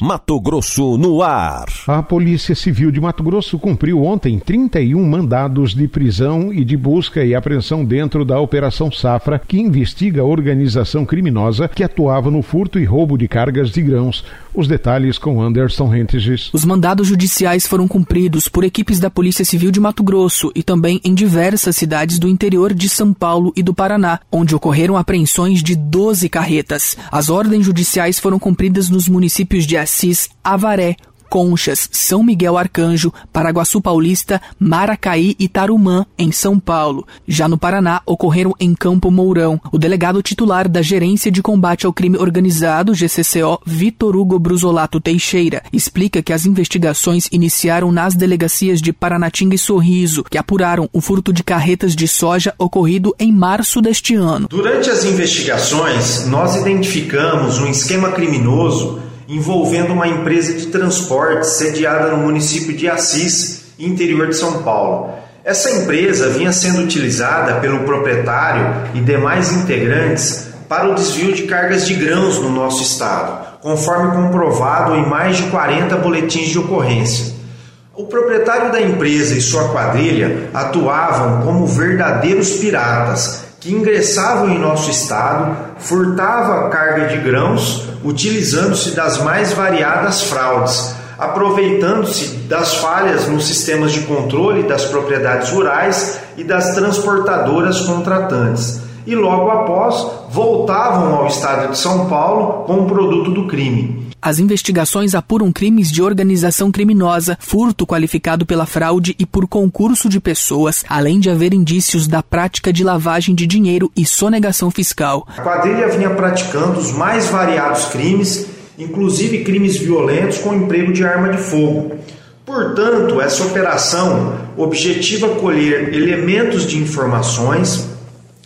Mato Grosso no ar. A Polícia Civil de Mato Grosso cumpriu ontem 31 mandados de prisão e de busca e apreensão dentro da Operação Safra, que investiga a organização criminosa que atuava no furto e roubo de cargas de grãos. Os detalhes com Anderson Rentes. Os mandados judiciais foram cumpridos por equipes da Polícia Civil de Mato Grosso e também em diversas cidades do interior de São Paulo e do Paraná, onde ocorreram apreensões de 12 carretas. As ordens judiciais foram cumpridas nos municípios de Assis, Avaré, Conchas, São Miguel Arcanjo, Paraguaçu Paulista, Maracaí e Tarumã, em São Paulo. Já no Paraná, ocorreram em Campo Mourão. O delegado titular da Gerência de Combate ao Crime Organizado, GCCO, Vitor Hugo Brusolato Teixeira, explica que as investigações iniciaram nas delegacias de Paranatinga e Sorriso, que apuraram o furto de carretas de soja ocorrido em março deste ano. Durante as investigações, nós identificamos um esquema criminoso envolvendo uma empresa de transporte sediada no município de Assis, interior de São Paulo. Essa empresa vinha sendo utilizada pelo proprietário e demais integrantes para o desvio de cargas de grãos no nosso estado, conforme comprovado em mais de 40 boletins de ocorrência. O proprietário da empresa e sua quadrilha atuavam como verdadeiros piratas que ingressavam em nosso estado, furtavam a carga de grãos, utilizando-se das mais variadas fraudes, aproveitando-se das falhas nos sistemas de controle das propriedades rurais e das transportadoras contratantes. E logo após voltavam ao estado de São Paulo com o produto do crime. As investigações apuram crimes de organização criminosa, furto qualificado pela fraude e por concurso de pessoas, além de haver indícios da prática de lavagem de dinheiro e sonegação fiscal. A quadrilha vinha praticando os mais variados crimes, inclusive crimes violentos com emprego de arma de fogo. Portanto, essa operação objetiva colher elementos de informações,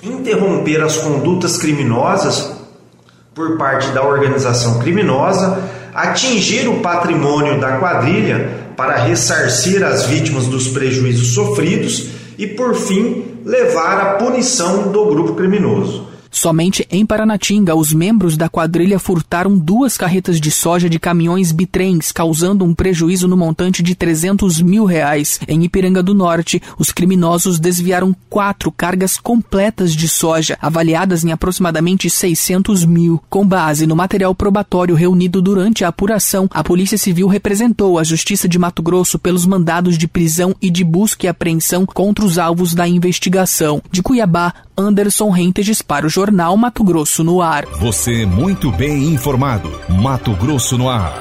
interromper as condutas criminosas por parte da organização criminosa, atingir o patrimônio da quadrilha para ressarcir as vítimas dos prejuízos sofridos e, por fim, levar à punição do grupo criminoso. Somente em Paranatinga, os membros da quadrilha furtaram duas carretas de soja de caminhões bitrens, causando um prejuízo no montante de 300 mil reais. Em Ipiranga do Norte, os criminosos desviaram quatro cargas completas de soja, avaliadas em aproximadamente 600 mil. Com base no material probatório reunido durante a apuração, a Polícia Civil representou a Justiça de Mato Grosso pelos mandados de prisão e de busca e apreensão contra os alvos da investigação. De Cuiabá, Anderson Rentes para o Jornal Mato Grosso no Ar. Você muito bem informado. Mato Grosso no Ar.